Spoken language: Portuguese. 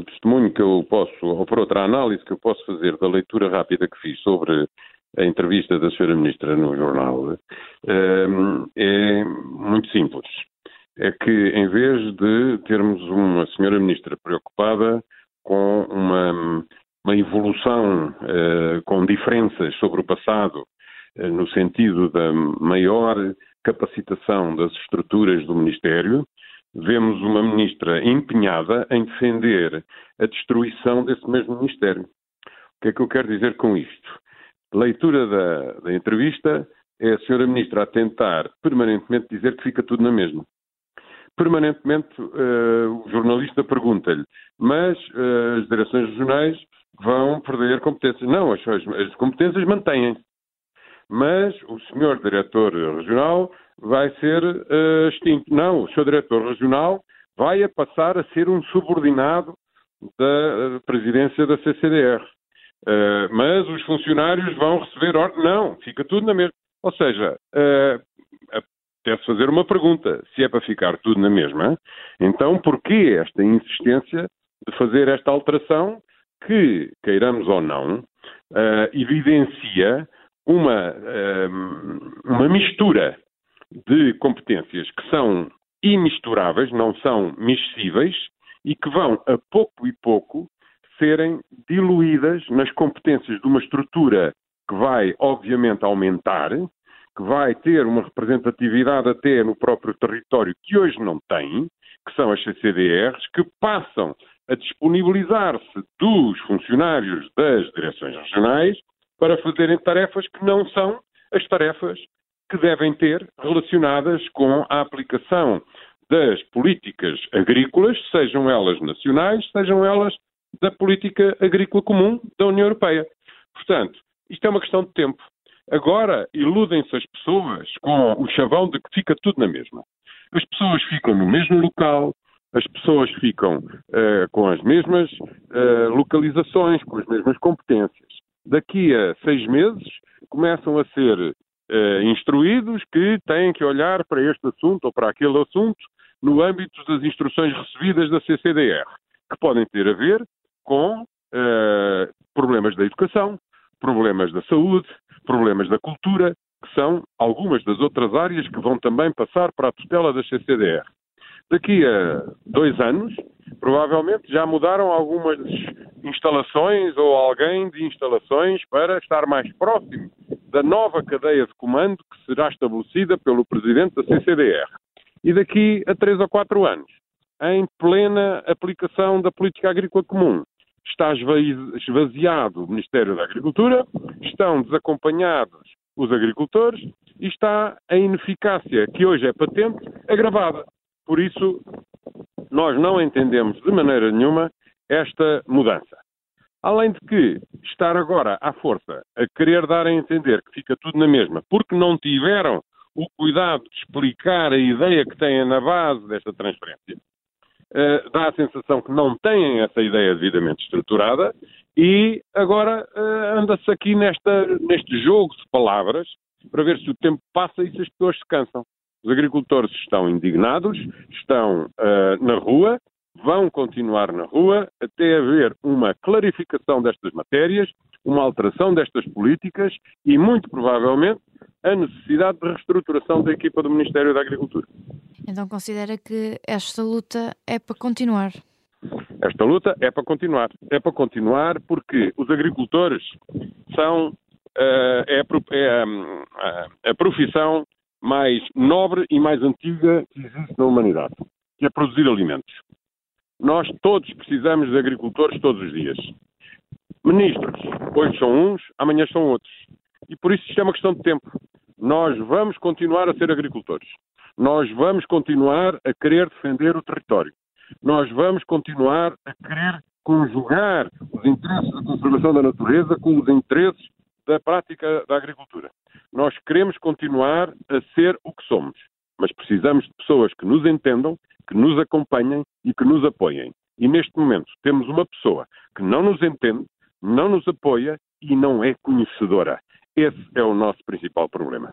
o testemunho que eu posso, ou por outra análise que eu posso fazer da leitura rápida que fiz sobre a entrevista da Sra. Ministra no jornal ehm, é muito simples. É que em vez de termos uma Sra. Ministra preocupada com uma, uma evolução uh, com diferenças sobre o passado, uh, no sentido da maior capacitação das estruturas do Ministério, vemos uma ministra empenhada em defender a destruição desse mesmo Ministério. O que é que eu quero dizer com isto? Leitura da, da entrevista é a senhora ministra a tentar permanentemente dizer que fica tudo na mesma. Permanentemente uh, o jornalista pergunta-lhe, mas uh, as direções regionais vão perder competências. Não, as, as competências mantêm-se. Mas o senhor diretor regional vai ser uh, extinto. Não, o senhor diretor regional vai a passar a ser um subordinado da presidência da CCDR. Uh, mas os funcionários vão receber ordem. Não, fica tudo na mesma. Ou seja, uh, apetece fazer uma pergunta. Se é para ficar tudo na mesma, então porquê esta insistência de fazer esta alteração que, queiramos ou não, uh, evidencia uma, uma mistura de competências que são imisturáveis, não são miscíveis, e que vão, a pouco e pouco, serem diluídas nas competências de uma estrutura que vai, obviamente, aumentar, que vai ter uma representatividade até no próprio território que hoje não tem, que são as CCDRs, que passam a disponibilizar-se dos funcionários das direções regionais para fazerem tarefas que não são as tarefas que devem ter relacionadas com a aplicação das políticas agrícolas, sejam elas nacionais, sejam elas da política agrícola comum da União Europeia. Portanto, isto é uma questão de tempo. Agora iludem-se as pessoas com o chavão de que fica tudo na mesma. As pessoas ficam no mesmo local, as pessoas ficam uh, com as mesmas uh, localizações, com as mesmas competências. Daqui a seis meses começam a ser uh, instruídos que têm que olhar para este assunto ou para aquele assunto no âmbito das instruções recebidas da CCDR, que podem ter a ver com uh, problemas da educação, problemas da saúde, problemas da cultura, que são algumas das outras áreas que vão também passar para a tutela da CCDR. Daqui a dois anos, provavelmente já mudaram algumas instalações ou alguém de instalações para estar mais próximo da nova cadeia de comando que será estabelecida pelo presidente da CCDR. E daqui a três ou quatro anos, em plena aplicação da política agrícola comum, está esvaziado o Ministério da Agricultura, estão desacompanhados os agricultores e está a ineficácia, que hoje é patente, agravada. Por isso, nós não entendemos de maneira nenhuma esta mudança. Além de que estar agora à força a querer dar a entender que fica tudo na mesma, porque não tiveram o cuidado de explicar a ideia que têm na base desta transferência, uh, dá a sensação que não têm essa ideia devidamente estruturada e agora uh, anda-se aqui nesta, neste jogo de palavras para ver se o tempo passa e se as pessoas se cansam. Os agricultores estão indignados, estão uh, na rua, vão continuar na rua até haver uma clarificação destas matérias, uma alteração destas políticas e, muito provavelmente, a necessidade de reestruturação da equipa do Ministério da Agricultura. Então considera que esta luta é para continuar? Esta luta é para continuar. É para continuar porque os agricultores são uh, é, a, é a, a profissão mais nobre e mais antiga que existe na humanidade, que é produzir alimentos. Nós todos precisamos de agricultores todos os dias. Ministros, hoje são uns, amanhã são outros. E por isso isto é uma questão de tempo. Nós vamos continuar a ser agricultores. Nós vamos continuar a querer defender o território. Nós vamos continuar a querer conjugar os interesses da conservação da natureza com os interesses da prática da agricultura. Nós queremos continuar a ser o que somos, mas precisamos de pessoas que nos entendam, que nos acompanhem e que nos apoiem. E neste momento temos uma pessoa que não nos entende, não nos apoia e não é conhecedora. Esse é o nosso principal problema.